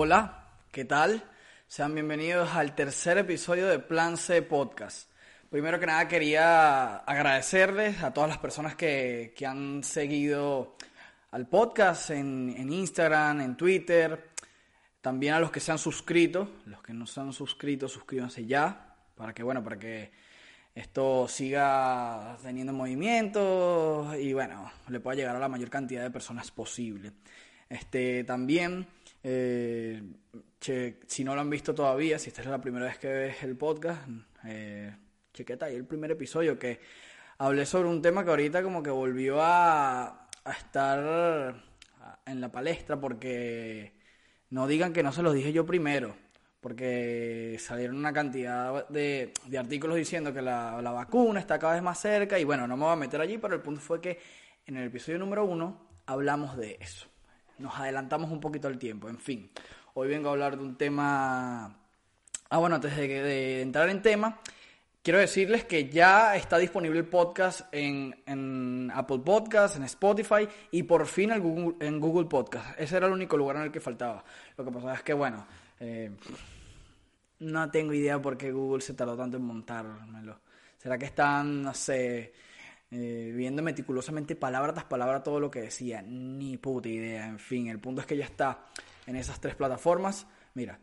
Hola, ¿qué tal? Sean bienvenidos al tercer episodio de Plan C Podcast. Primero que nada quería agradecerles a todas las personas que, que han seguido al podcast en, en, Instagram, en Twitter, también a los que se han suscrito, los que no se han suscrito, suscríbanse ya, para que, bueno, para que esto siga teniendo movimiento y, bueno, le pueda llegar a la mayor cantidad de personas posible. Este, también, eh, che, si no lo han visto todavía, si esta es la primera vez que ves el podcast, eh, chequeta ahí el primer episodio que hablé sobre un tema que ahorita como que volvió a, a estar en la palestra porque no digan que no se los dije yo primero, porque salieron una cantidad de, de artículos diciendo que la, la, vacuna está cada vez más cerca y bueno, no me voy a meter allí, pero el punto fue que en el episodio número uno hablamos de eso. Nos adelantamos un poquito al tiempo, en fin. Hoy vengo a hablar de un tema... Ah, bueno, antes de, de entrar en tema, quiero decirles que ya está disponible el podcast en, Apple Podcast, en Spotify y por fin en Google, en Google Podcast. Ese era el único lugar en el que faltaba. Lo que pasa es que, bueno, eh, no tengo idea por qué Google se tardó tanto en montármelo. ¿Será que están, no sé, eh, viendo meticulosamente palabra tras palabra todo lo que decía? Ni puta idea. En fin, el punto es que ya está en esas tres plataformas. Mira,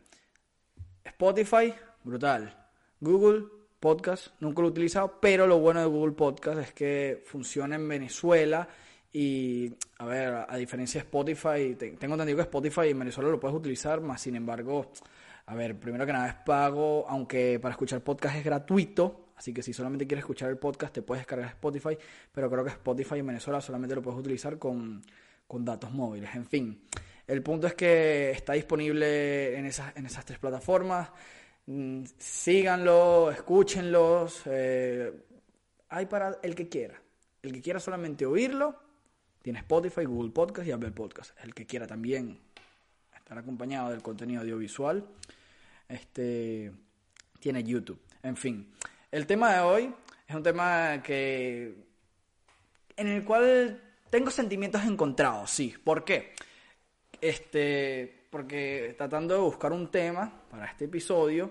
Spotify, brutal. Google, Podcast, nunca lo he utilizado, pero lo bueno de Google Podcast es que funciona en Venezuela y, a ver, a diferencia de Spotify, tengo entendido que Spotify en Venezuela lo puedes utilizar, más sin embargo, a ver, primero que nada es pago, aunque para escuchar podcast es gratuito, así que si solamente quieres escuchar el podcast te puedes descargar Spotify, pero creo que Spotify en Venezuela solamente lo puedes utilizar con, con datos móviles, en fin. El punto es que está disponible en esas, en esas tres plataformas síganlo, escúchenlos. Eh, hay para el que quiera. El que quiera solamente oírlo, tiene Spotify, Google Podcast y Apple Podcast. El que quiera también estar acompañado del contenido audiovisual, este, tiene YouTube. En fin, el tema de hoy es un tema que en el cual tengo sentimientos encontrados, sí. ¿Por qué? Este, porque tratando de buscar un tema para este episodio,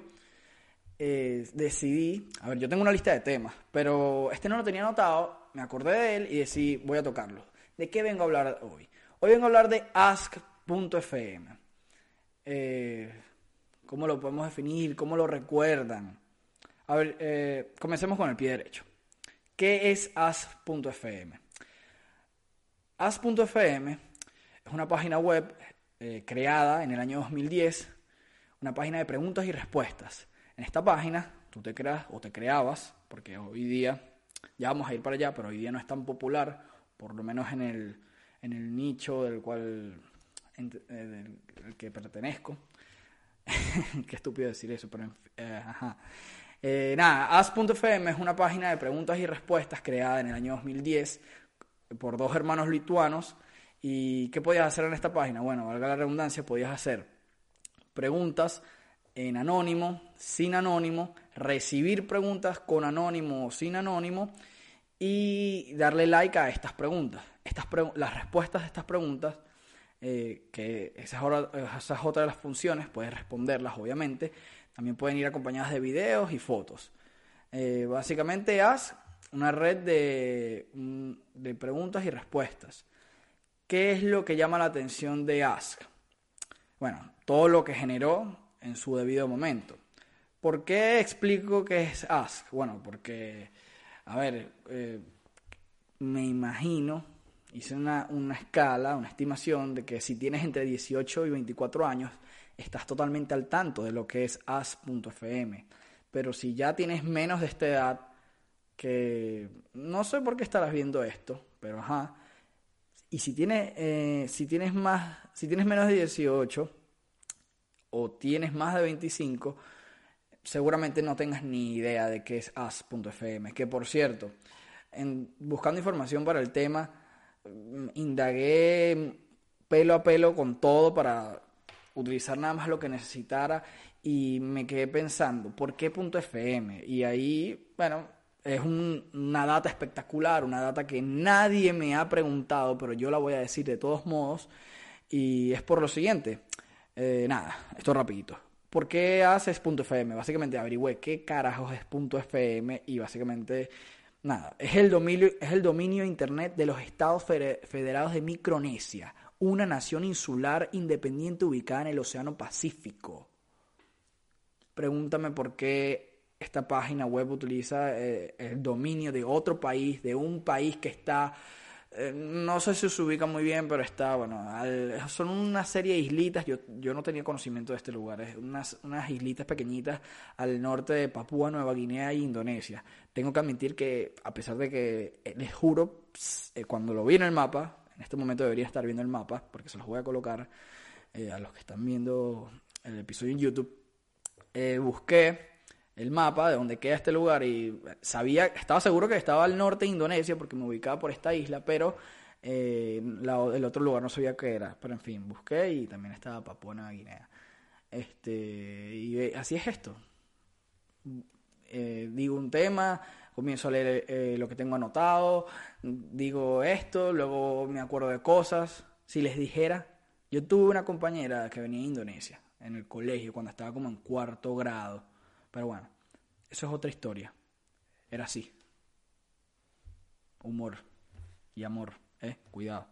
eh, decidí, a ver, yo tengo una lista de temas, pero este no lo tenía anotado, me acordé de él y decidí, voy a tocarlo. ¿De qué vengo a hablar hoy? Hoy vengo a hablar de ask.fm. Eh, ¿Cómo lo podemos definir? ¿Cómo lo recuerdan? A ver, eh, comencemos con el pie derecho. ¿Qué es ask.fm? Ask.fm es una página web eh, creada en el año 2010, una página de preguntas y respuestas. En esta página tú te creas o te creabas, porque hoy día, ya vamos a ir para allá, pero hoy día no es tan popular, por lo menos en el, en el nicho del cual en, del, del que pertenezco. Qué estúpido decir eso, pero eh, ajá. Eh, nada, As.fm es una página de preguntas y respuestas creada en el año 2010 por dos hermanos lituanos ¿Y qué podías hacer en esta página? Bueno, valga la redundancia, podías hacer preguntas en anónimo, sin anónimo, recibir preguntas con anónimo o sin anónimo y darle like a estas preguntas. Estas las respuestas de estas preguntas, eh, que esa esa es otra de las funciones, puedes responderlas obviamente, también pueden ir acompañadas de videos y fotos. Eh, básicamente haz una red de, preguntas y respuestas. ¿Qué es lo que llama la atención de Ask? Bueno, todo lo que generó en su debido momento. ¿Por qué explico que es Ask? Bueno, porque, a ver, eh, me imagino, hice una, una escala, una estimación de que si tienes entre 18 y 24 años, estás totalmente al tanto de lo que es Ask.fm. Pero si ya tienes menos de esta edad, que no sé por qué estarás viendo esto, pero ajá. Y si tienes, eh, si tienes más, si tienes menos de 18 o tienes más de 25, seguramente no tengas ni idea de qué es as.fm. Que por cierto, en, buscando información para el tema, mm, indagué pelo a pelo con todo para utilizar nada más lo que necesitara y me quedé pensando, ¿por qué .fm? Y ahí, bueno, es una data espectacular, una data que nadie me ha preguntado, pero yo la voy a decir de todos modos. Y es por lo siguiente. Eh, nada, esto rapidito. ¿Por qué haces .fm? Básicamente averigüé qué carajos es .fm y básicamente nada, es el dominio, es el dominio internet de los Estados Federados de Micronesia, una nación insular independiente ubicada en el Océano Pacífico. Pregúntame por qué esta página web utiliza eh, el dominio de otro país, de un país que está, eh, no sé si se ubica muy bien, pero está, bueno, son una serie de islitas, yo, yo no tenía conocimiento de este lugar, es unas, unas islitas pequeñitas al norte de Papúa, Nueva Guinea e Indonesia. Tengo que admitir que, a pesar de que, eh, les juro, cuando lo vi en el mapa, en este momento debería estar viendo el mapa, porque se los voy a colocar a los que están viendo el episodio en YouTube, busqué el mapa de donde queda este lugar y sabía, estaba seguro que estaba al norte de Indonesia porque me ubicaba por esta isla, pero eh, el otro lugar no sabía qué era. Pero en fin, busqué y también estaba Papua Nueva Guinea. Este, y eh, así es esto. Eh, digo un tema, comienzo a leer lo que tengo anotado, digo esto, luego me acuerdo de cosas. Si les dijera, yo tuve una compañera que venía de Indonesia en el colegio cuando estaba como en cuarto grado pero bueno, eso es otra historia. Era así. Humor y amor, ¿eh? Cuidado.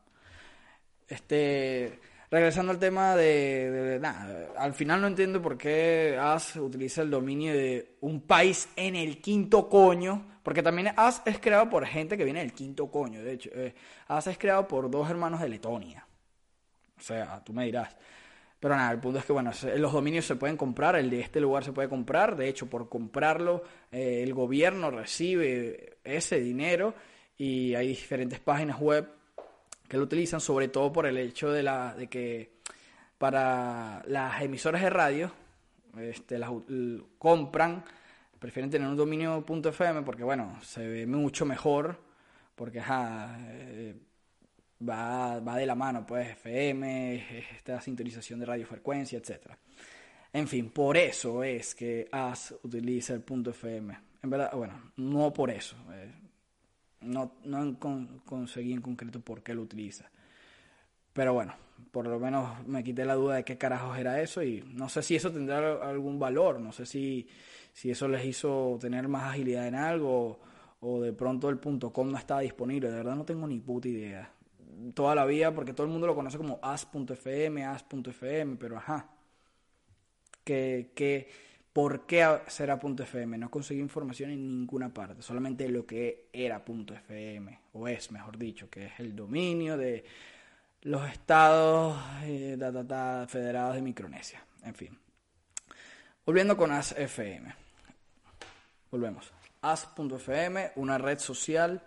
Este, regresando al tema de, nada, al final no entiendo por qué As utiliza el dominio de un país en el quinto coño, porque también As es creado por gente que viene del quinto coño, de hecho, eh, es creado por dos hermanos de Letonia. O sea, tú me dirás. Pero nada, el punto es que, bueno, los dominios se pueden comprar, el de este lugar se puede comprar, de hecho, por comprarlo, eh, el gobierno recibe ese dinero y hay diferentes páginas web que lo utilizan, sobre todo por el hecho de, la, de que para las emisoras de radio, este, las compran, prefieren tener un dominio .fm porque, bueno, se ve mucho mejor, porque, ajá, eh, va, va de la mano, pues FM, esta sintonización de radiofrecuencia, etc. En fin, por eso es que AS utiliza el FM. En verdad, bueno, no por eso. Eh, no, no conseguí en concreto por qué lo utiliza. Pero bueno, por lo menos me quité la duda de qué carajos era eso y no sé si eso tendrá algún valor, no sé si, si eso les hizo tener más agilidad en algo o, de pronto el .com no estaba disponible, de verdad no tengo ni puta idea toda la vida, porque todo el mundo lo conoce como as.fm, as.fm, pero ajá. Que, que, ¿Por qué será .fm? No conseguí información en ninguna parte, solamente lo que era .fm, o es, mejor dicho, que es el dominio de los estados eh, federados de Micronesia. En fin. Volviendo con ASFM. Volvemos. As.fm, una red social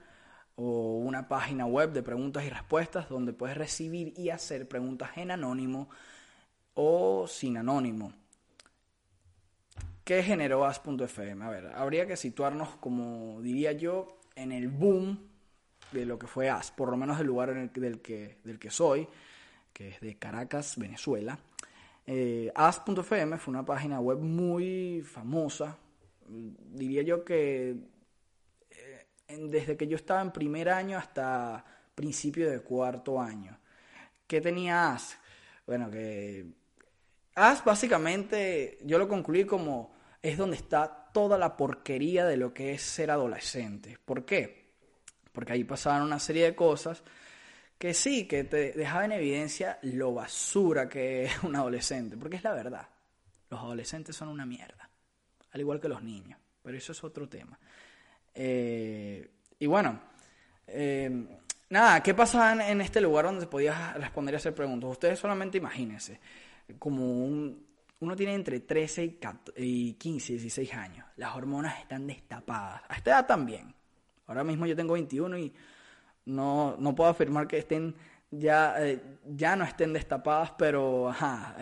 o una página web de preguntas y respuestas donde puedes recibir y hacer preguntas en anónimo o sin anónimo. ¿Qué generó As.fm? A ver, habría que situarnos, como diría yo, en el boom de lo que fue As, por lo menos del lugar el, del, que, del que soy, que es de Caracas, Venezuela. Eh, As.fm fue una página web muy famosa, diría yo que desde que yo estaba en primer año hasta principio de cuarto año. ¿Qué tenía AS? Bueno, que AS básicamente yo lo concluí como es donde está toda la porquería de lo que es ser adolescente. ¿Por qué? Porque ahí pasaban una serie de cosas que sí, que te dejaban en evidencia lo basura que es un adolescente, porque es la verdad. Los adolescentes son una mierda, al igual que los niños, pero eso es otro tema. Eh, y bueno, eh, nada, ¿qué pasaba en, este lugar donde podías responder y hacer preguntas? Ustedes solamente imagínense, como un, uno tiene entre 13 y 15, 16 años, las hormonas están destapadas, a esta edad también, Ahora mismo yo tengo 21 y no, no puedo afirmar que estén ya, eh, ya no estén destapadas, pero ajá,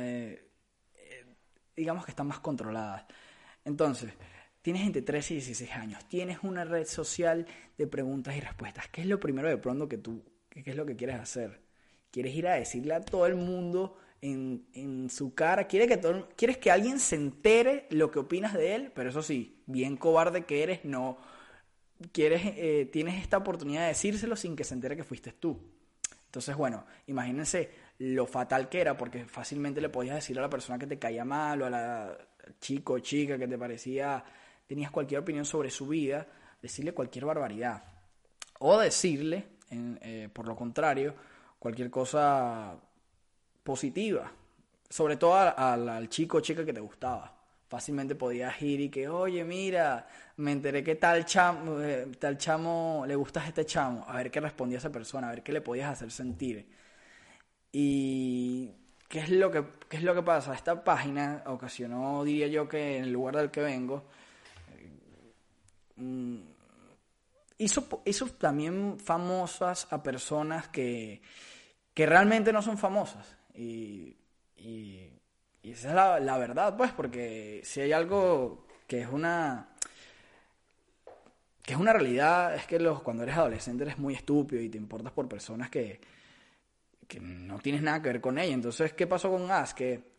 digamos que están más controladas. Entonces, tienes entre 13 y 16 años, tienes una red social de preguntas y respuestas. ¿Qué es lo primero de pronto que tú, qué es lo que quieres hacer? ¿Quieres ir a decirle a todo el mundo en, en su cara? ¿Quieres que, todo, ¿Quieres que alguien se entere lo que opinas de él? Pero eso sí, bien cobarde que eres, no quieres, eh, tienes esta oportunidad de decírselo sin que se entere que fuiste tú. Entonces, bueno, imagínense lo fatal que era, porque fácilmente le podías decir a la persona que te caía mal o a la chico o chica que te parecía, tenías cualquier opinión sobre su vida, decirle cualquier barbaridad. O decirle, eh, por lo contrario, cualquier cosa positiva, sobre todo al chico o chica que te gustaba fácilmente podías ir y que, oye, mira, me enteré que tal chamo, eh, tal chamo, le gustas a este chamo, a ver qué respondía esa persona, a ver qué le podías hacer sentir. Y ¿qué es lo que, qué es lo que pasa? Esta página ocasionó, diría yo, que en el lugar del que vengo, mm, hizo, hizo también famosas a personas que, que realmente no son famosas. y y esa es la, verdad, pues, porque si hay algo que es una que es una realidad, es que los, cuando eres adolescente eres muy estúpido y te importas por personas que, que no tienes nada que ver con ella. Entonces, ¿qué pasó con As? Que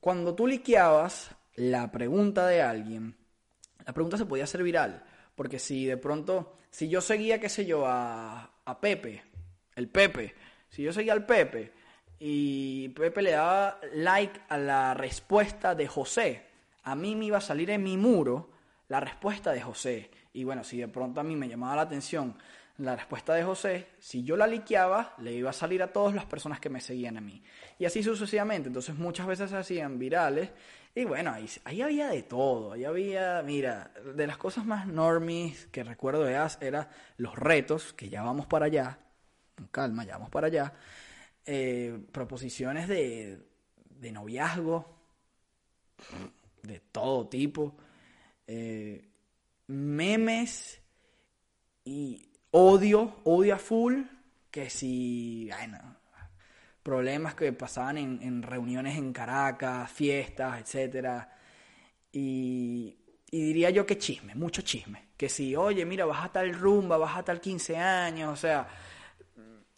cuando tú liqueabas la pregunta de alguien, la pregunta se podía hacer viral. Porque si de pronto, si yo seguía, qué sé yo, a, a Pepe, el Pepe, si yo seguía al Pepe, y Pepe le daba like a la respuesta de José. A mí me iba a salir en mi muro la respuesta de José. Y bueno, si de pronto a mí me llamaba la atención la respuesta de José, si yo la liqueaba, le iba a salir a todas las personas que me seguían a mí. Y así sucesivamente. Entonces muchas veces se hacían virales. Y bueno, ahí, ahí había de todo. Ahí había, mira, de las cosas más normies que recuerdo de As era los retos, que ya vamos para allá. calma, ya vamos para allá eh, proposiciones de, de, noviazgo, de todo tipo, eh, memes y odio, odio a full, que si, bueno, problemas que pasaban en, en reuniones en Caracas, fiestas, etcétera, y, y diría yo que chisme, mucho chisme. Que si, oye, mira, vas a tal rumba, vas a tal 15 años, o sea,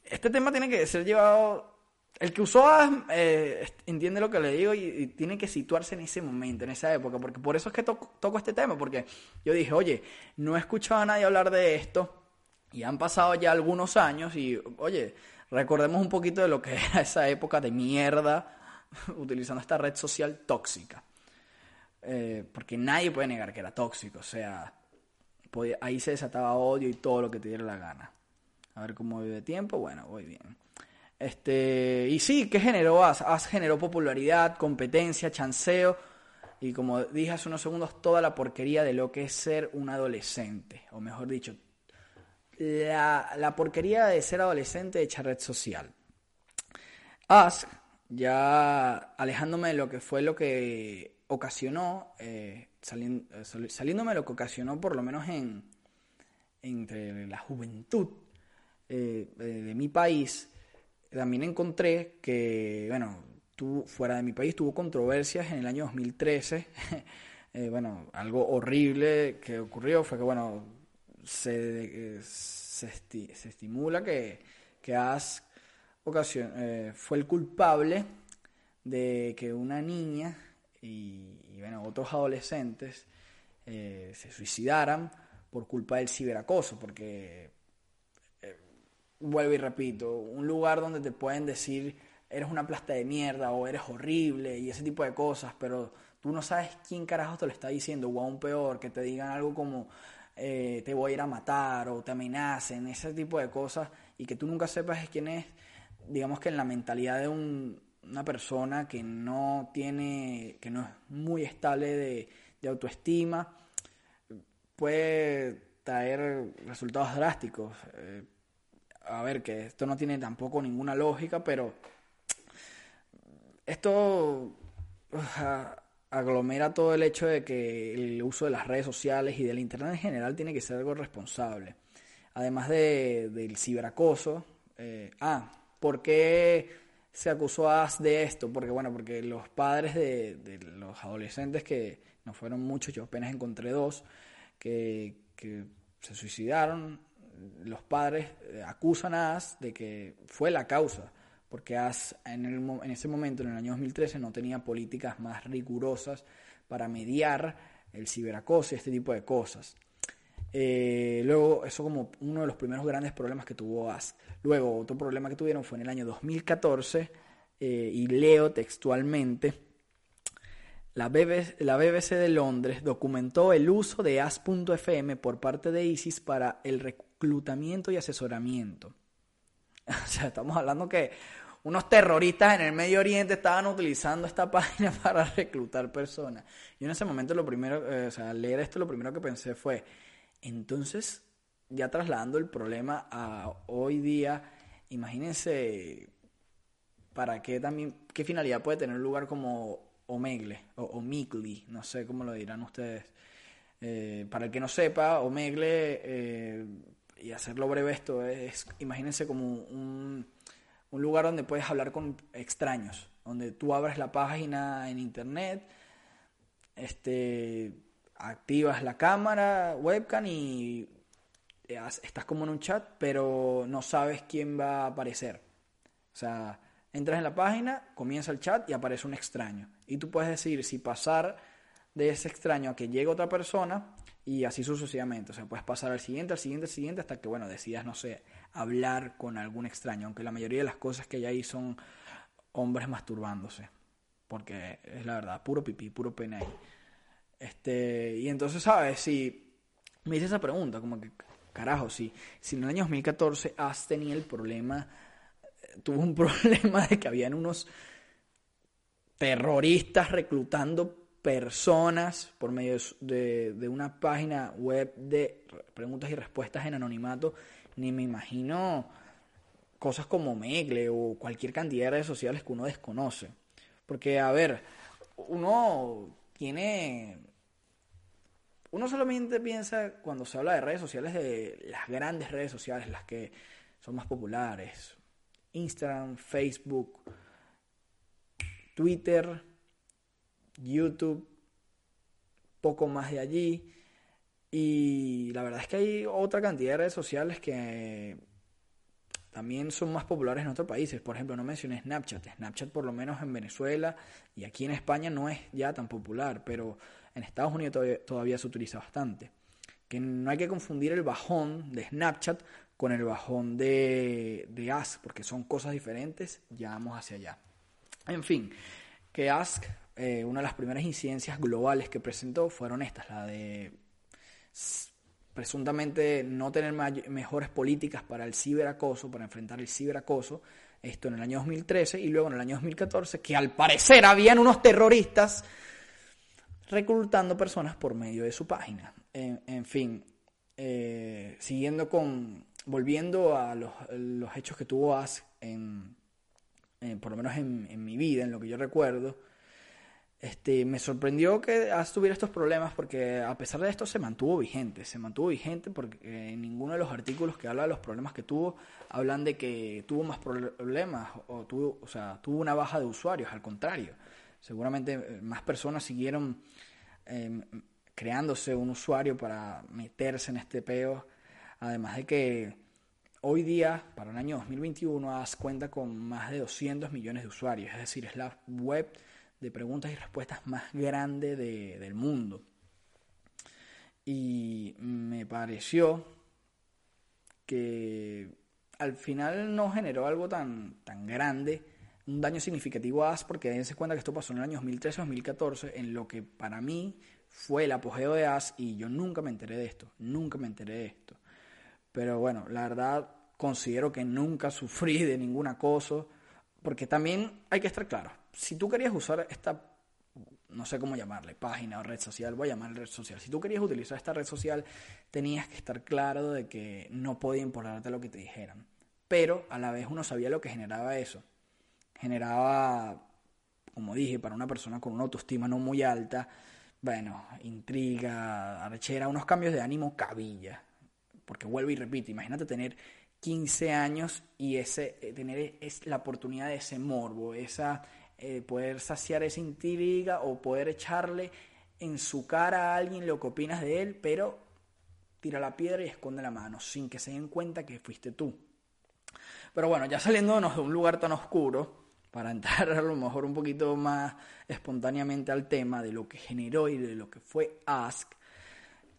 este tema tiene que ser llevado. El que usó eh, entiende lo que le digo y, tiene que situarse en ese momento, en esa época, porque por eso es que toco, este tema, porque yo dije, oye, no he escuchado a nadie hablar de esto y han pasado ya algunos años y, oye, recordemos un poquito de lo que era esa época de mierda utilizando esta red social tóxica. Eh, porque nadie puede negar que era tóxico, o sea, ahí se desataba odio y todo lo que te diera la gana. A ver cómo de tiempo. Bueno, voy bien. Este, y sí, ¿qué generó As? As generó popularidad, competencia, chanceo y como dije hace unos segundos, toda la porquería de lo que es ser un adolescente. O mejor dicho, la, la porquería de ser adolescente hecha red social. As, ya alejándome de lo que fue lo que ocasionó, eh, eh, saliéndome de lo que ocasionó por lo menos en entre la juventud eh, de mi país, también encontré que, bueno, tú, fuera de mi país tuvo controversias en el año 2013. Eh, bueno, algo horrible que ocurrió fue que, bueno, se, se, estimula que, que Ask eh, fue el culpable de que una niña y, bueno, otros adolescentes se suicidaran por culpa del ciberacoso, porque vuelvo y repito, un lugar donde te pueden decir eres una plasta de mierda o eres horrible y ese tipo de cosas, pero tú no sabes quién carajo te lo está diciendo, o aún peor, que te digan algo como eh, te voy a ir a matar o te amenacen, ese tipo de cosas, y que tú nunca sepas quién es, digamos que en la mentalidad de una persona que no tiene, que no es muy estable de, autoestima, puede traer resultados drásticos. Eh, a ver, que esto no tiene tampoco ninguna lógica, pero esto, aglomera todo el hecho de que el uso de las redes sociales y del Internet en general tiene que ser algo responsable. Además de, del ciberacoso. Eh, ah, ¿por qué se acusó a As de esto? Porque, bueno, porque los padres de, los adolescentes, que no fueron muchos, yo apenas encontré dos, que, que se suicidaron, los padres eh, acusan a As de que fue la causa porque en, en ese momento, en el año 2013, no tenía políticas más rigurosas para mediar el ciberacoso y este tipo de cosas. Eh, luego, eso como uno de los primeros grandes problemas que tuvo Ask. Luego, otro problema que tuvieron fue en el año 2014, eh, y leo textualmente, la BBC, la BBC, de Londres documentó el uso de As.fm por parte de ISIS para el reclutamiento y asesoramiento. O sea, estamos hablando que unos terroristas en el Medio Oriente estaban utilizando esta página para reclutar personas. Y en ese momento lo primero, eh, o sea, al leer esto lo primero que pensé fue, entonces, ya trasladando el problema a hoy día, imagínense para qué también, qué finalidad puede tener un lugar como Omegle o Omegle, no sé cómo lo dirán ustedes. Eh, para el que no sepa, Omegle, eh, y hacerlo breve esto, es, imagínense como un un lugar donde puedes hablar con extraños, donde tú abres la página en internet, este, activas la cámara, webcam y estás como en un chat, pero no sabes quién va a aparecer. O sea, entras en la página, comienza el chat y aparece un extraño. Y tú puedes decidir si pasar de ese extraño a que llegue otra persona y así sucesivamente. O sea, puedes pasar al siguiente, al siguiente, al siguiente, hasta que, bueno, decidas, no sé, hablar con algún extraño, aunque la mayoría de las cosas que hay ahí son hombres masturbándose, porque es la verdad, puro pipí, puro pene ahí. Este, y entonces, ¿sabes? Si me hice esa pregunta, como que, carajo, si, si en el año 2014 has tenido el problema, tuvo un problema de que habían unos terroristas reclutando personas por medio de, de, una página web de preguntas y respuestas en anonimato ni me imagino cosas como Megle o cualquier cantidad de redes sociales que uno desconoce. Porque, a ver, uno tiene... Uno solamente piensa cuando se habla de redes sociales de las grandes redes sociales, las que son más populares. Instagram, Facebook, Twitter, YouTube, poco más de allí. Y la verdad es que hay otra cantidad de redes sociales que también son más populares en otros países. Por ejemplo, no mencioné Snapchat. Snapchat por lo menos en Venezuela y aquí en España no es ya tan popular, pero en Estados Unidos todavía, se utiliza bastante. Que no hay que confundir el bajón de Snapchat con el bajón de, de Ask, porque son cosas diferentes, ya vamos hacia allá. En fin, que Ask, eh, una de las primeras incidencias globales que presentó fueron estas, la de presuntamente no tener mejores políticas para el ciberacoso, para enfrentar el ciberacoso, esto en el año 2013 y luego en el año 2014, que al parecer habían unos terroristas reclutando personas por medio de su página. En, fin, eh, siguiendo con, volviendo a los, hechos que tuvo Ask, en, por lo menos en, en mi vida, en lo que yo recuerdo, este, me sorprendió que tuviera estos problemas porque a pesar de esto se mantuvo vigente, se mantuvo vigente porque en ninguno de los artículos que habla de los problemas que tuvo hablan de que tuvo más problemas o tuvo, o sea, tuvo una baja de usuarios, al contrario, seguramente eh, más personas siguieron em, creándose un usuario para meterse en este peo, además de que hoy día, para el año 2021, As cuenta con más de 200 millones de usuarios, es decir, es la web de preguntas y respuestas más grande del mundo. Y me pareció que al final no generó algo tan, tan grande, un daño significativo a AS, porque dense cuenta que esto pasó en el año 2013-2014, en lo que para mí fue el apogeo de AS, y yo nunca me enteré de esto, nunca me enteré de esto. Pero bueno, la verdad considero que nunca sufrí de ningún acoso, porque también hay que estar claro, si tú querías usar esta, no sé cómo llamarle, página o red social, voy a llamarle red social, si tú querías utilizar esta red social, tenías que estar claro de que no podía importarte lo que te dijeran. Pero a la vez uno sabía lo que generaba eso. Generaba como dije, para una persona con una autoestima no muy alta, bueno, intriga, arrechera, unos cambios de ánimo cabilla. Porque vuelvo y repito, imagínate tener 15 años y ese eh, tener es la oportunidad de ese morbo, esa eh, poder saciar esa intriga o poder echarle en su cara a alguien lo que opinas de él, pero tira la piedra y esconde la mano sin que se den cuenta que fuiste tú. Pero bueno, ya saliéndonos de un lugar tan oscuro, para entrar a lo mejor un poquito más espontáneamente al tema de lo que generó y de lo que fue Ask,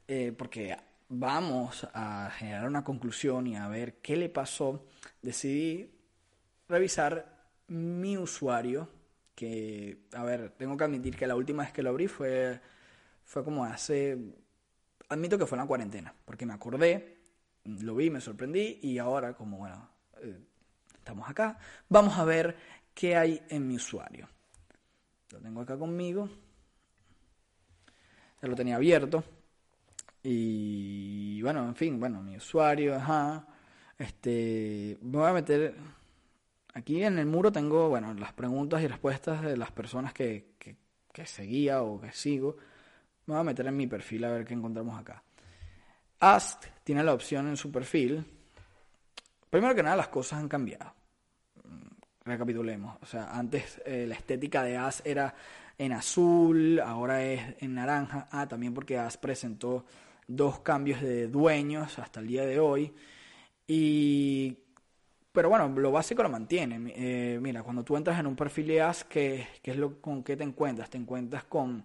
eh, porque vamos a generar una conclusión y a ver qué le pasó, decidí revisar mi usuario, que, a ver, tengo que admitir que la última vez que lo abrí fue, fue como hace, admito que fue en la cuarentena, porque me acordé, lo vi, me sorprendí y ahora como, bueno, eh, estamos acá, vamos a ver qué hay en mi usuario. Lo tengo acá conmigo. Ya lo tenía abierto. Y bueno, en fin, bueno, mi usuario, ajá. Este, me voy a meter aquí en el muro tengo, bueno, las preguntas y respuestas de las personas que, que, seguía o que sigo. Me voy a meter en mi perfil a ver qué encontramos acá. Ask tiene la opción en su perfil. Primero que nada, las cosas han cambiado recapitulemos. O sea, antes eh, la estética de As era en azul, ahora es en naranja. Ah, también porque As presentó dos cambios de dueños hasta el día de hoy. Y. Pero bueno, lo básico lo mantiene. Eh, mira, cuando tú entras en un perfil de As, ¿qué, es lo con qué te encuentras? Te encuentras con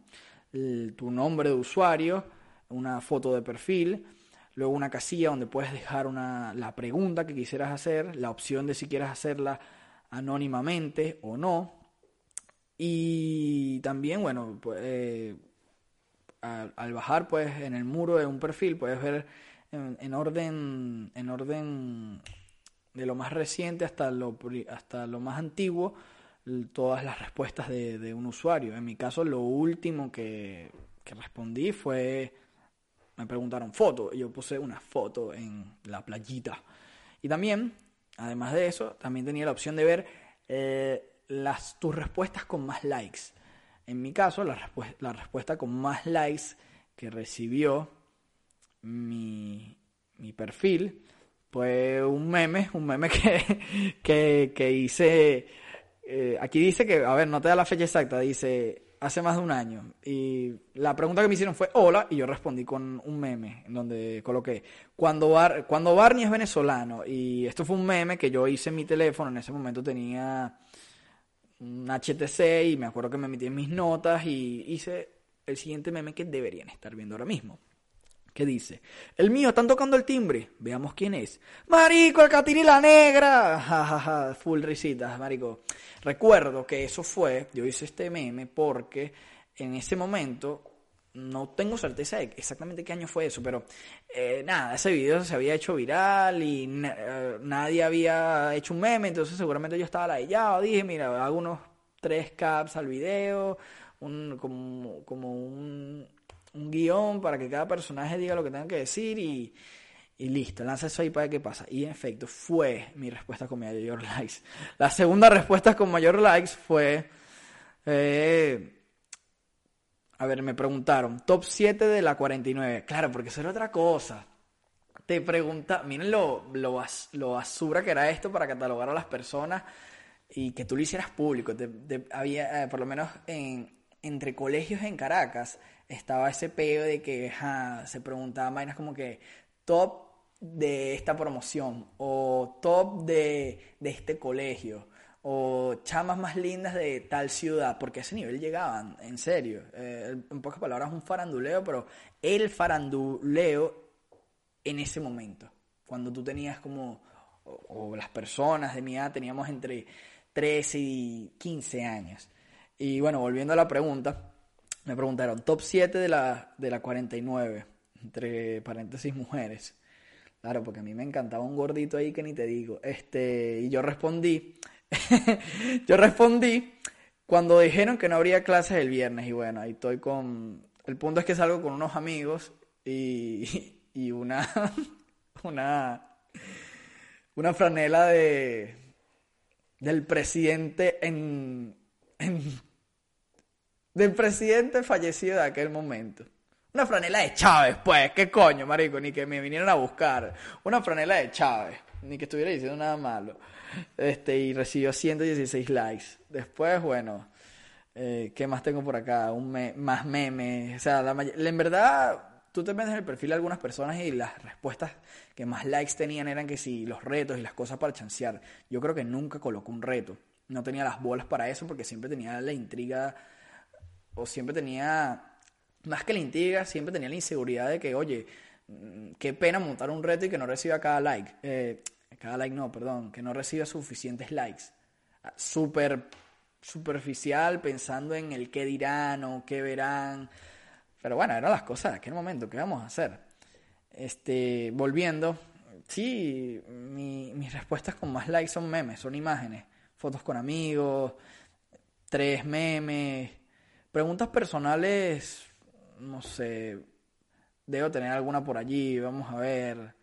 tu nombre de usuario, una foto de perfil, luego una casilla donde puedes dejar una, la pregunta que quisieras hacer, la opción de si quieres hacerla anónimamente o no. Y también, bueno, pues, eh, al, bajar pues en el muro de un perfil puedes ver en, orden en orden de lo más reciente hasta lo hasta lo más antiguo todas las respuestas de, un usuario. En mi caso, lo último que, que respondí fue me preguntaron foto yo puse una foto en la playita. Y también Además de eso, también tenía la opción de ver eh, las, tus respuestas con más likes. En mi caso, la, respuesta con más likes que recibió mi, perfil fue un meme, un meme que, que, hice. Eh, aquí dice que, a ver, no te da la fecha exacta, dice hace más de un año. Y la pregunta que me hicieron fue hola, y yo respondí con un meme en donde coloqué cuando, cuando Barney es venezolano. Y esto fue un meme que yo hice en mi teléfono. En ese momento tenía un HTC y me acuerdo que me metí en mis notas y hice el siguiente meme que deberían estar viendo ahora mismo. ¿Qué dice? El mío, están tocando el timbre. Veamos quién es. Marico, el Catiri la negra. Jajaja, full risitas, marico. Recuerdo que eso fue, yo hice este meme porque en ese momento, no tengo certeza de exactamente qué año fue eso, pero eh, nada, ese video se había hecho viral y eh, nadie había hecho un meme, entonces seguramente yo estaba ladillado. Dije, mira, hago unos tres caps al video, un, como, como un un guion para que cada personaje diga lo que tenga que decir y, y listo, lanza eso ahí para ver qué pasa. Y en efecto, fue mi respuesta con mayor likes. La segunda respuesta con mayor likes fue... Eh, a ver, me preguntaron, top 7 de la 49. Claro, porque eso era otra cosa. Te pregunta, miren lo, lo, lo basura que era esto para catalogar a las personas y que tú lo hicieras público. había, eh, por lo menos en, entre colegios en Caracas, estaba ese peo de que se preguntaban vainas como que top de esta promoción o top de, este colegio o chamas más lindas de tal ciudad, porque a ese nivel llegaban, en serio. Eh, en pocas palabras, un faranduleo, pero el faranduleo en ese momento, cuando tú tenías como, o, las personas de mi edad teníamos entre 13 y 15 años. Y bueno, volviendo a la pregunta, me preguntaron, top 7 de la, de la 49, entre paréntesis mujeres. Claro, porque a mí me encantaba un gordito ahí que ni te digo. Este, y yo respondí, yo respondí cuando dijeron que no habría clases el viernes. Y bueno, ahí estoy con. El punto es que salgo con unos amigos y, y una. una. Una franela de. del presidente en. en del presidente fallecido de aquel momento. Una franela de Chávez, pues, qué coño, marico, ni que me vinieran a buscar. Una franela de Chávez, ni que estuviera diciendo nada malo. Este, y recibió 116 likes. Después, bueno, eh, ¿qué más tengo por acá? Un más memes. O sea, la en verdad, tú te metes en el perfil de algunas personas y las respuestas que más likes tenían eran que si los retos y las cosas para chancear. Yo creo que nunca colocó un reto. No tenía las bolas para eso porque siempre tenía la intriga o siempre tenía más que la intriga, siempre tenía la inseguridad de que, oye, mm, qué pena montar un reto y que no reciba cada like. Eh, cada like no, perdón, que no reciba suficientes likes. Ah, súper superficial, pensando en el qué dirán o qué verán. Pero bueno, eran las cosas aquel momento, ¿qué vamos a hacer? Este, volviendo, sí, mis respuestas con más likes son memes, son imágenes, fotos con amigos, tres memes, preguntas personales no sé, debo tener alguna por allí, vamos a ver.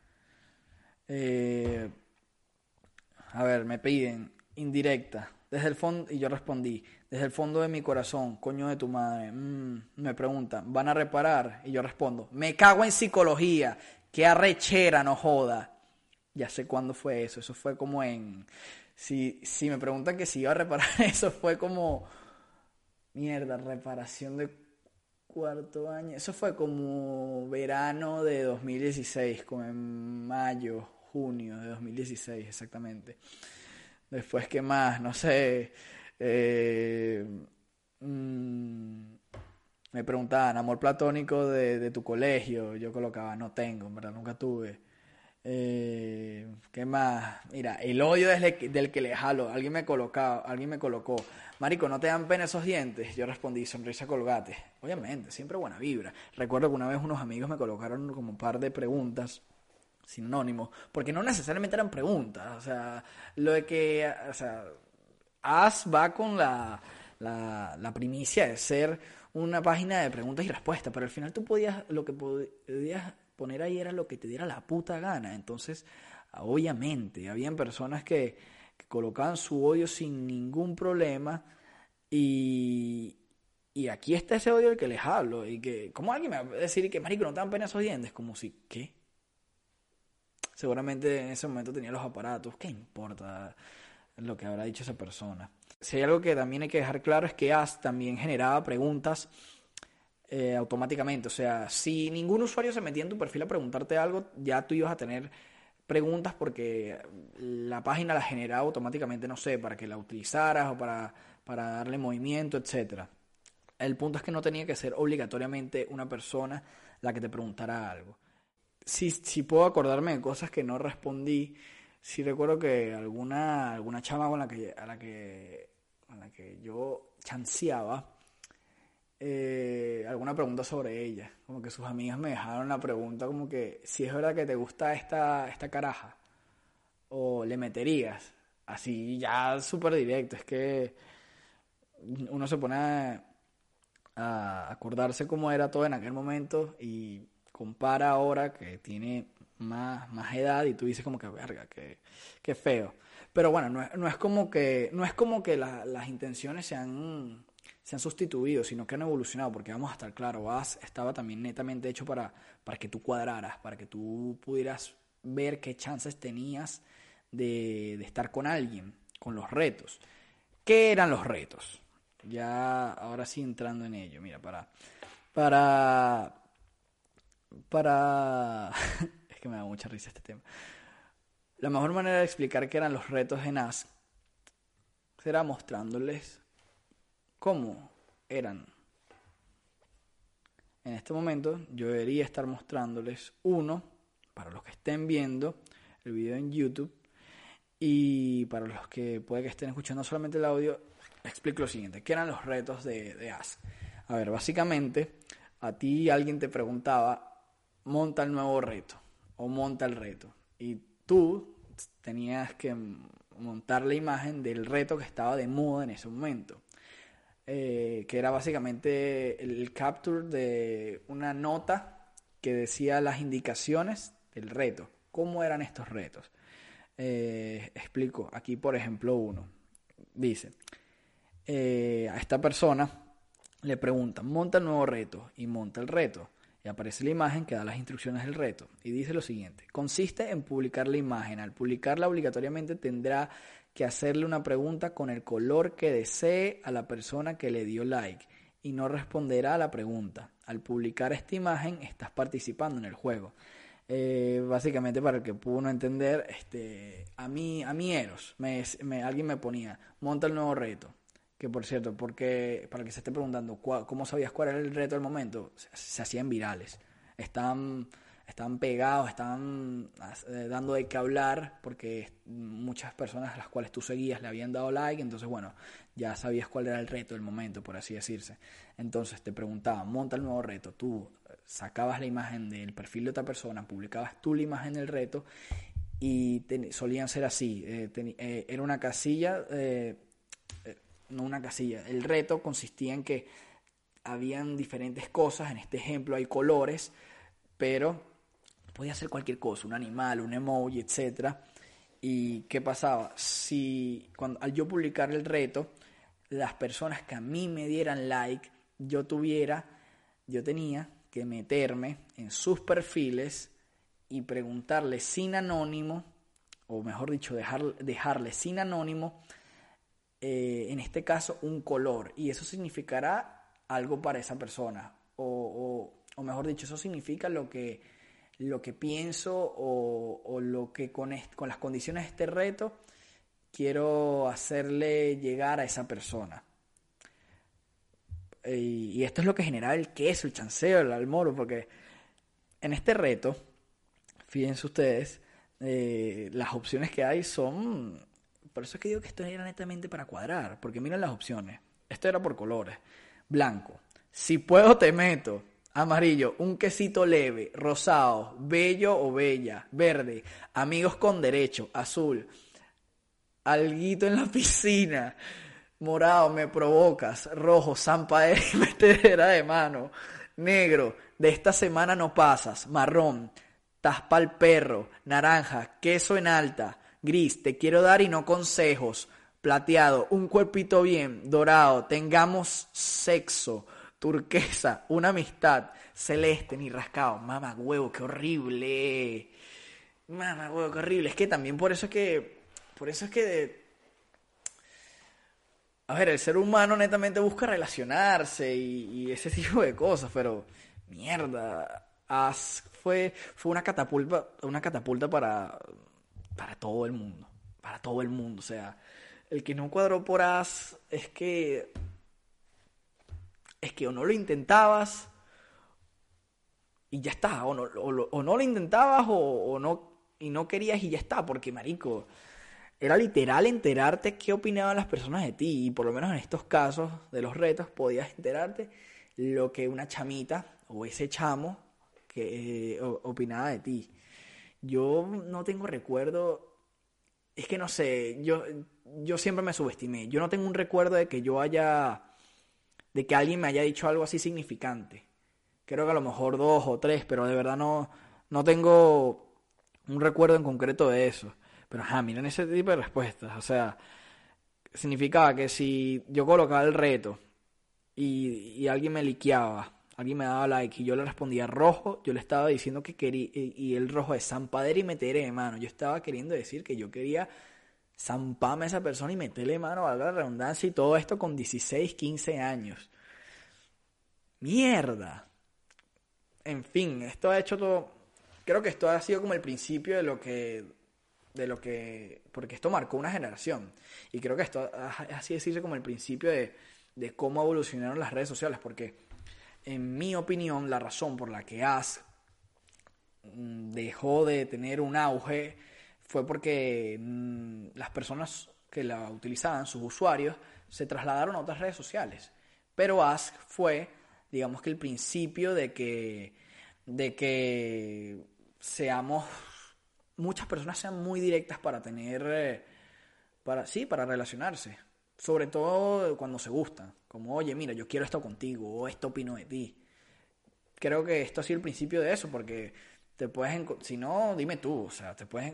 Eh, a ver, me piden, indirecta, desde el fondo, y yo respondí, desde el fondo de mi corazón, coño de tu madre, mm, me preguntan, ¿van a reparar? Y yo respondo, me cago en psicología, qué arrechera, no joda. Ya sé cuándo fue eso, eso fue como en... Si, si me preguntan que si iba a reparar, eso fue como... Mierda, reparación de cuarto año. Eso fue como verano de 2016, como en mayo, junio de 2016, exactamente. Después, ¿qué más? No sé. Eh, mm, me preguntaban, amor platónico de, tu colegio. Yo colocaba, no tengo, en verdad, nunca tuve. Eh, ¿Qué más? Mira, el odio del, del que le jalo. Alguien me colocaba, alguien me colocó. Marico, ¿no te dan pena esos dientes? Yo respondí, sonrisa colgate. Obviamente, siempre buena vibra. Recuerdo que una vez unos amigos me colocaron como un par de preguntas sinónimos, porque no necesariamente eran preguntas. O sea, lo de que, o sea, As va con la, la, la primicia de ser una página de preguntas y respuestas, pero al final tú podías, lo que podías poner ahí era lo que te diera la puta gana. Entonces, obviamente, habían personas que colocaban su odio sin ningún problema y, y aquí está ese odio del que les hablo y que, ¿cómo alguien me va a decir que, marico, no te dan pena esos dientes? Como si, ¿qué? Seguramente en ese momento tenía los aparatos, ¿qué importa lo que habrá dicho esa persona? Si hay algo que también hay que dejar claro es que AS también generaba preguntas eh, automáticamente. O sea, si ningún usuario se metía en tu perfil a preguntarte algo, ya tú ibas a tener preguntas porque la página la generaba automáticamente, no sé, para que la utilizaras o para, para darle movimiento, etcétera. El punto es que no tenía que ser obligatoriamente una persona la que te preguntara algo. Si, si puedo acordarme de cosas que no respondí, sí recuerdo que alguna, alguna chama con la que, a la que, con la que yo chanceaba, eh, alguna pregunta sobre ella. Como que sus amigas me dejaron la pregunta como que si es verdad que te gusta esta, esta caraja o le meterías. Así ya súper directo. Es que uno se pone a, acordarse cómo era todo en aquel momento y compara ahora que tiene más, más edad y tú dices como que verga, que, que feo. Pero bueno, no no es como que, no es como que las intenciones sean se han sustituido, sino que han evolucionado, porque vamos a estar claros, VAS estaba también netamente hecho para, para que tú cuadraras, para que tú pudieras ver qué chances tenías de, de estar con alguien, con los retos. ¿Qué eran los retos? Ya ahora sí entrando en ello, mira, para... Para... Para... es que me da mucha risa este tema. La mejor manera de explicar qué eran los retos en AS será mostrándoles cómo eran. En este momento yo debería estar mostrándoles uno, para los que estén viendo el video en YouTube, y para los que puede que estén escuchando solamente el audio, explico lo siguiente, ¿qué eran los retos de, de Ask? A ver, básicamente, a ti alguien te preguntaba, monta el nuevo reto, o monta el reto, y tú tenías que montar la imagen del reto que estaba de moda en ese momento. Eh, que era básicamente el capture de una nota que decía las indicaciones del reto. ¿Cómo eran estos retos? Eh, explico, aquí por ejemplo uno. Dice, eh, a esta persona le preguntan, monta el nuevo reto y monta el reto. Y aparece la imagen que da las instrucciones del reto. Y dice lo siguiente, consiste en publicar la imagen. Al publicarla obligatoriamente tendrá que hacerle una pregunta con el color que desee a la persona que le dio like y no responderá a la pregunta. Al publicar esta imagen estás participando en el juego. Eh, básicamente para el que pudo no entender, este, a mí, a mí Eros, me, alguien me ponía, monta el nuevo reto. Que por cierto, porque para que se esté preguntando cómo sabías cuál era el reto del momento, se, hacían virales. Están, están pegados, están eh, dando de qué hablar, porque muchas personas a las cuales tú seguías le habían dado like, entonces bueno, ya sabías cuál era el reto del momento, por así decirse. Entonces te preguntaban, monta el nuevo reto, tú sacabas la imagen del perfil de otra persona, publicabas tú la imagen del reto y solían ser así. Eh, eh, era una casilla, eh, no una casilla, el reto consistía en que habían diferentes cosas, en este ejemplo hay colores, pero podía ser cualquier cosa, un animal, un emoji, etc. ¿Y qué pasaba? Si cuando, al yo publicar el reto, las personas que a mí me dieran like, yo tuviera, yo tenía que meterme en sus perfiles y preguntarle sin anónimo, o mejor dicho, dejar, dejarle sin anónimo, eh, en este caso, un color. Y eso significará algo para esa persona. O, o, mejor dicho, eso significa lo que, lo que pienso o, lo que con, con las condiciones de este reto quiero hacerle llegar a esa persona. Y, esto es lo que genera el queso, el chanceo, el almoro, porque en este reto, fíjense ustedes, eh, las opciones que hay son... Por eso es que digo que esto era netamente para cuadrar, porque miren las opciones. Esto era por colores. Blanco. Si puedo te meto. Amarillo, un quesito leve, rosado, bello o bella, verde, amigos con derecho, azul, alguito en la piscina, Morado, me provocas. Rojo, zampa y metedera de mano. Negro, de esta semana no pasas. Marrón, taspa el perro. Naranja, queso en alta. Gris, te quiero dar y no consejos. Plateado, un cuerpito bien. Dorado, tengamos sexo. Turquesa, una amistad. Celeste, ni rascado. Mamá huevo, qué horrible. Mamá huevo, qué horrible. Es que también por eso es que. Por eso es que a ver, el ser humano netamente busca relacionarse y, ese tipo de cosas, pero mierda, fue, fue una catapulta, una catapulta para, para todo el mundo, para todo el mundo, o sea, el que no cuadró por As es que es que o no lo intentabas y ya está, o no, o, no lo intentabas o, no y no querías y ya está, porque marico, era literal enterarte qué opinaban las personas de ti. Y por lo menos en estos casos de los retos podías enterarte lo que una chamita o ese chamo que eh, opinaba de ti. Yo no tengo recuerdo, es que no sé, yo, yo siempre me subestimé. Yo no tengo un recuerdo de que yo haya, de que alguien me haya dicho algo así significante. Creo que a lo mejor dos o tres, pero de verdad no, no tengo un recuerdo en concreto de eso. Pero ajá, miren ese tipo de respuestas. O sea, significaba que si yo colocaba el reto y, alguien me liqueaba, alguien me daba like y yo le respondía rojo, yo le estaba diciendo que quería, y, el rojo es zampadera y meteré mano. Yo estaba queriendo decir que yo quería zamparme a esa persona y meterle mano, valga la redundancia, y todo esto con 16, 15 años. Mierda. En fin, esto ha hecho todo. Creo que esto ha sido como el principio de lo que de lo que, porque esto marcó una generación. Y creo que esto, así decirse como el principio de, de cómo evolucionaron las redes sociales, porque en mi opinión la razón por la que As mm, dejó de tener un auge fue porque mm, las personas que la utilizaban, sus usuarios, se trasladaron a otras redes sociales. Pero Ask fue, digamos que el principio de que, de que seamos muchas personas sean muy directas para tener, eh, para, sí, para relacionarse. Sobre todo cuando se gustan. Como, oye, mira, yo quiero esto contigo o esto opino de ti. Creo que esto ha sido el principio de eso porque te puedes, si no, dime tú, o sea, te puedes,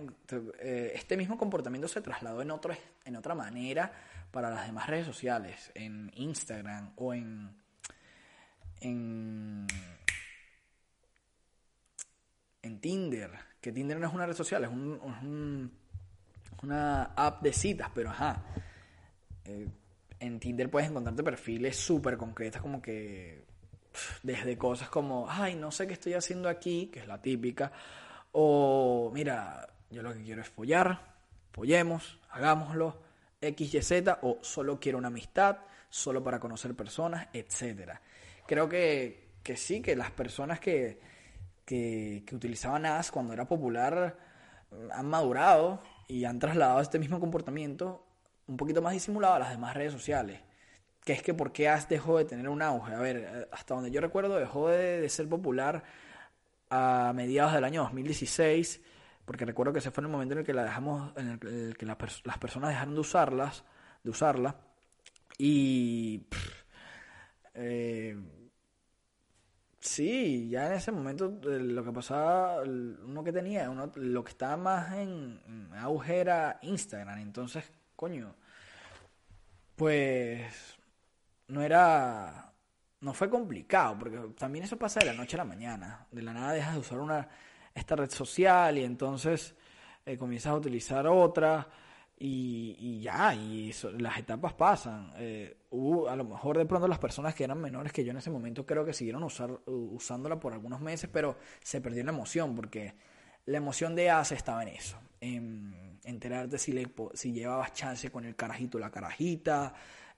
eh, este mismo comportamiento se trasladó en, otro, en otra manera para las demás redes sociales, en Instagram o en, en, en Tinder, que Tinder no es una red social, es, un, una app de citas, pero ajá. Eh, en Tinder puedes encontrarte perfiles súper concretos, como que desde cosas como, ay, no sé qué estoy haciendo aquí, que es la típica, o mira, yo lo que quiero es follar, follemos, hagámoslo, X, Y, Z, o solo quiero una amistad, solo para conocer personas, etcétera. Creo que, que sí, que las personas que, que, que utilizaban AS cuando era popular han madurado y han trasladado este mismo comportamiento un poquito más disimulado a las demás redes sociales. Que es que por qué AS dejó de tener un auge. A ver, hasta donde yo recuerdo dejó de, ser popular a mediados del año 2016, porque recuerdo que ese fue el momento en el que la dejamos, en el, que las personas dejaron de usarlas, de usarla, y eh, sí, ya en ese momento eh, lo que pasaba, uno que tenía, uno, lo que estaba más en, en auge era Instagram, entonces, coño, pues no era no fue complicado, porque también eso pasa de la noche a la mañana. De la nada dejas de usar una, esta red social y entonces eh, comienzas a utilizar otra y, ya, y las etapas pasan. Eh, a lo mejor de pronto las personas que eran menores que yo en ese momento creo que siguieron usándola por algunos meses, pero se perdió la emoción, porque la emoción de hace estaba en eso, en enterarte si, le, si llevabas chance con el carajito o la carajita,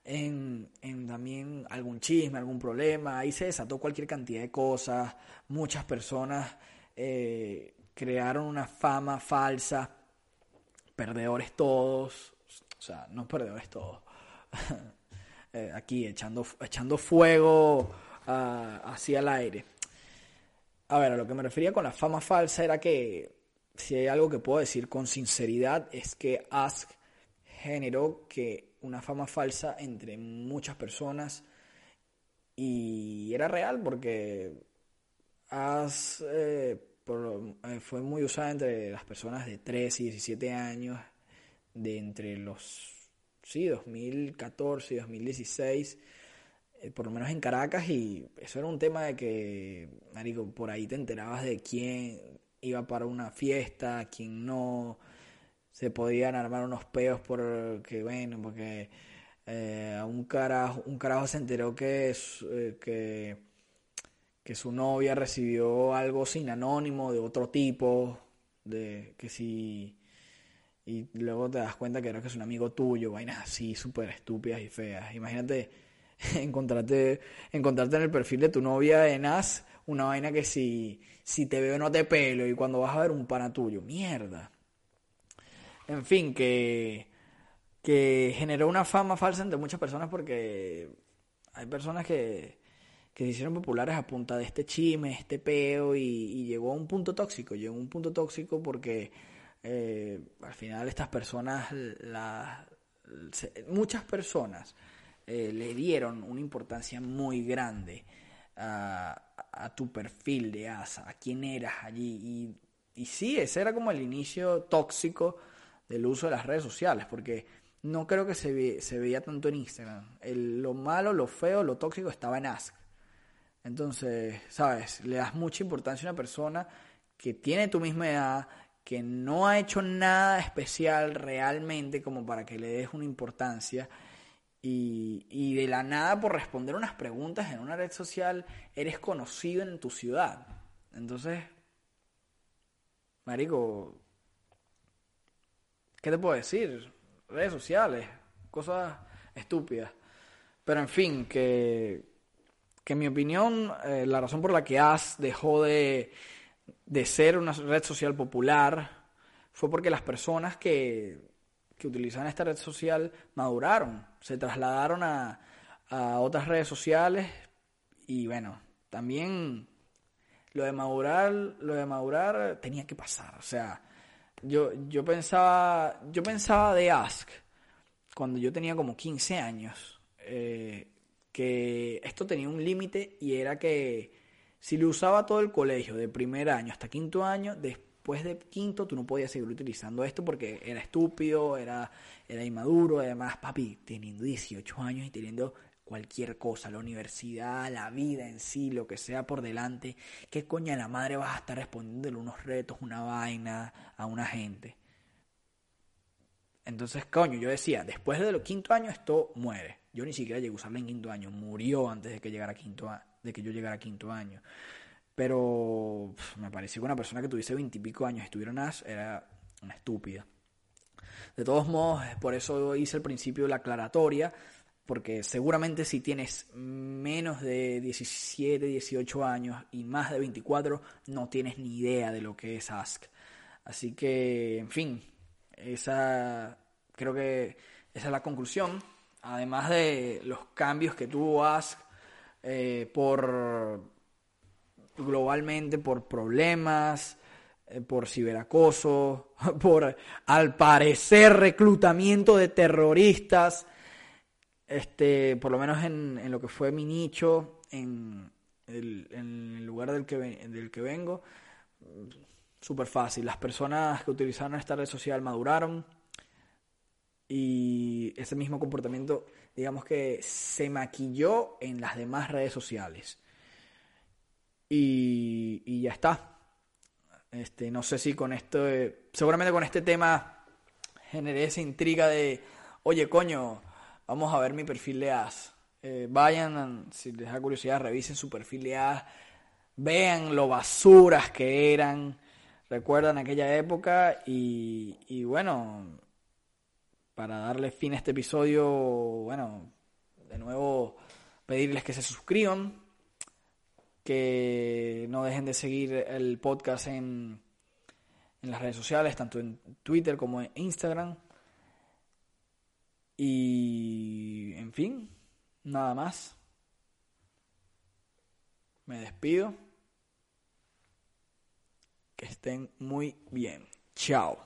en, en, también algún chisme, algún problema. Ahí se desató cualquier cantidad de cosas. Muchas personas eh, crearon una fama falsa. Perdedores todos. O sea, no perdedores todos. Eh, aquí echando, echando fuego uh, hacia el aire. A ver, a lo que me refería con la fama falsa era que si hay algo que puedo decir con sinceridad es que Ask generó que una fama falsa entre muchas personas. Y era real porque As, eh, eh, fue muy usada entre las personas de 13 y 17 años, de entre los, sí, 2014 y 2016, eh, por lo menos en Caracas, y eso era un tema de que, marico, por ahí te enterabas de quién iba para una fiesta, quién no, se podían armar unos peos porque, bueno, porque eh, un, carajo, un carajo se enteró que, eh, que, que su novia recibió algo sin anónimo de otro tipo, de que si... Y luego te das cuenta que era que es un amigo tuyo, vainas así súper estúpidas y feas. Imagínate encontrarte, encontrarte en el perfil de tu novia en As una vaina que si, si te veo no te pelo y cuando vas a ver un pana tuyo, mierda. En fin, que, que generó una fama falsa entre muchas personas porque hay personas que, que se hicieron populares a punta de este chisme, este peo y, llegó a un punto tóxico. Llegó a un punto tóxico porque eh, al final estas personas, muchas personas eh, le dieron una importancia muy grande a, tu perfil de ASA, a quién eras allí. Y, y sí, ese era como el inicio tóxico del uso de las redes sociales, porque no creo que se, se veía tanto en Instagram. lo malo, lo feo, lo tóxico estaba en Ask. Entonces, ¿sabes? Le das mucha importancia a una persona que tiene tu misma edad, que no ha hecho nada especial realmente como para que le des una importancia. Y, y de la nada, por responder unas preguntas en una red social, eres conocido en tu ciudad. Entonces, Marico, ¿Qué te puedo decir? Redes sociales, cosas estúpidas. Pero en fin, que, que en mi opinión, eh, la razón por la que AS dejó de, de ser una red social popular fue porque las personas que, que utilizaban esta red social maduraron, se trasladaron a, a otras redes sociales y bueno, también lo de madurar, lo de madurar tenía que pasar, o sea, yo, yo pensaba, yo pensaba de Ask cuando yo tenía como 15 años, eh, que esto tenía un límite y era que si lo usaba todo el colegio, de primer año hasta quinto año, después de quinto tú no podías seguir utilizando esto porque era estúpido, era, era inmaduro, además, papi, teniendo 18 años y teniendo cualquier cosa, la universidad, la vida en sí, lo que sea por delante, ¿qué coña la madre vas a estar respondiendo unos retos, una vaina a una gente? Entonces, coño, yo decía, después de los quinto años esto muere. Yo ni siquiera llegué a usarla en quinto año, murió antes de que llegara quinto de que yo llegara a quinto año. Pero me pareció que una persona que tuviese veintipico años estuviera NAS era una estúpida. De todos modos, por eso hice al principio la aclaratoria, porque seguramente si tienes menos de 17, 18 años y más de 24, no tienes ni idea de lo que es Ask. Así que, en fin, esa creo que esa es la conclusión. Además de los cambios que tuvo Ask eh, por globalmente por problemas, eh, por ciberacoso, por al parecer reclutamiento de terroristas, este, por lo menos en, lo que fue mi nicho, en el, lugar del que, del que vengo, súper fácil. Las personas que utilizaron esta red social maduraron y ese mismo comportamiento, digamos que se maquilló en las demás redes sociales. Y, ya está. Este, no sé si con esto, seguramente con este tema generé esa intriga de, oye coño, vamos a ver mi perfil de AS. Eh, vayan, si les da curiosidad, revisen su perfil de AS, vean lo basuras que eran, recuerdan aquella época y, y bueno, para darle fin a este episodio, bueno, de nuevo pedirles que se suscriban, que no dejen de seguir el podcast en, en las redes sociales, tanto en Twitter como en Instagram. Y, en fin, nada más. Me despido. Que estén muy bien. Chao.